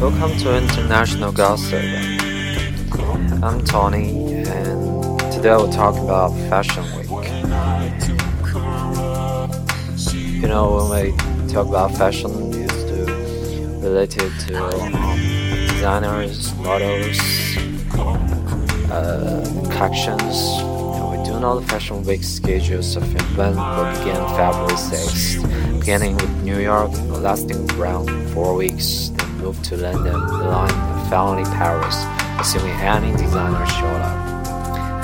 Welcome to International Gossip. I'm Tony, and today we'll talk about Fashion Week. You know, when we talk about fashion, it's related to um, designers, models, uh, collections. And we do know the Fashion Week schedules of event will begin February 6th, beginning with New York, lasting around four weeks moved to London, Milan, and finally Paris, assuming any designer showed up.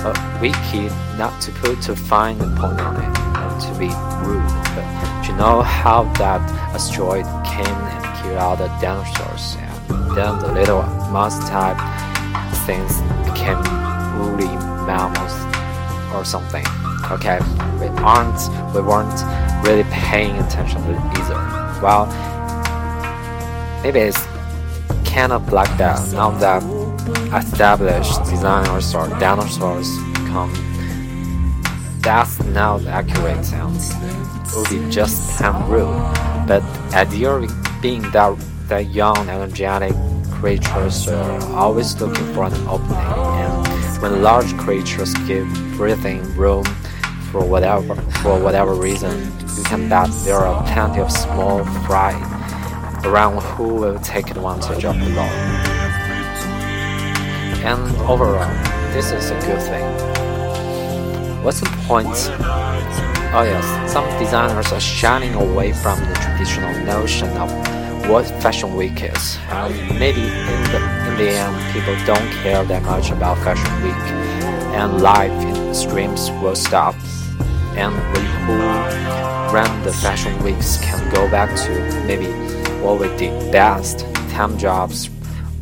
A wiki not to put too fine a point on it, not to be rude, but you know how that asteroid came and killed all the dinosaurs, and then the little mouse type things became woolly mammals or something. Okay, we aren't, we weren't really paying attention to it either. Well, it's kind of like that now that established designers or dinosaurs come. That's not accurate and would be just plain rude. But idea being that that young, energetic creatures are always looking for an opening, and when large creatures give breathing room for whatever for whatever reason, you can bet there are plenty of small fry around who will take advantage of the law. And overall, this is a good thing. What's the point? Oh yes, some designers are shining away from the traditional notion of what Fashion Week is. And maybe in the, in the end, people don't care that much about Fashion Week, and live streams will stop. And we who run the Fashion Weeks can go back to maybe what we did best time jobs,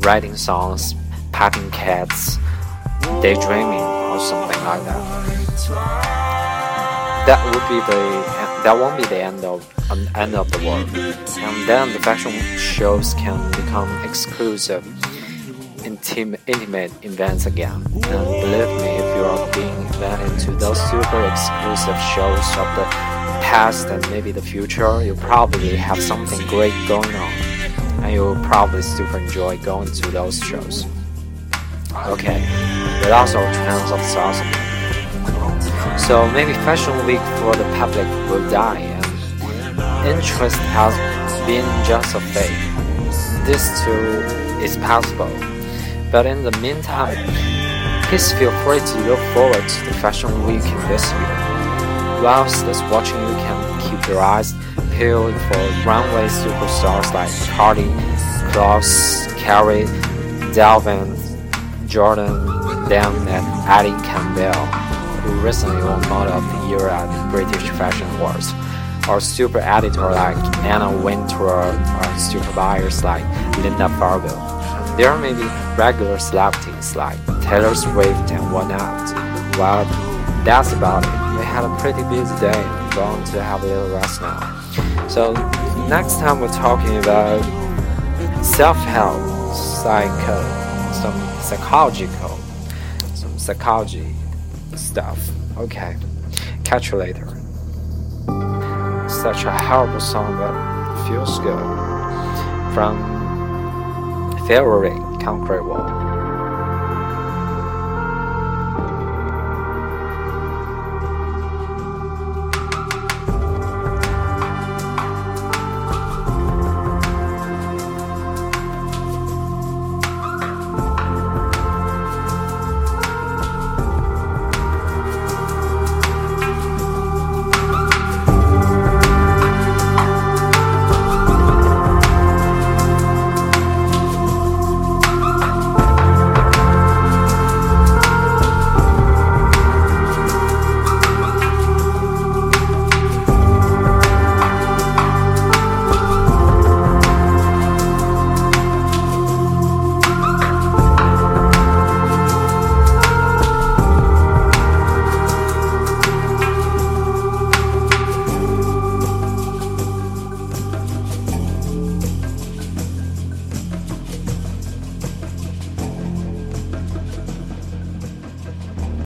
writing songs, packing cats, daydreaming, or something like that. That would be the that won't be the end of um, end of the world, and then the fashion shows can become exclusive, intimate, intimate events again. And believe me, if you are being invited to those super exclusive shows of the past and maybe the future, you probably have something great going on, and you'll probably super enjoy going to those shows. Okay, but also trends of society. So maybe Fashion Week for the public will die, and interest has been just a fake. This too is possible, but in the meantime, please feel free to look forward to the Fashion Week this year. Whilst watching, you can keep your eyes peeled for runway superstars like Karlie, Kloss, Cara, Delevingne, Jordan, Dunn, and Edie Campbell, who recently won Model of the Year at the British Fashion Awards, or super editor like Anna Wintour, or super buyers like Linda Fargo. There may be regular celebrities like Taylor Swift and whatnot. Well, that's about it. Had a pretty busy day and going to have a little rest now. So next time we're talking about self-help, psycho, some psychological, some psychology stuff. Okay, catch you later. Such a horrible song, but feels good. From February Concrete Wall.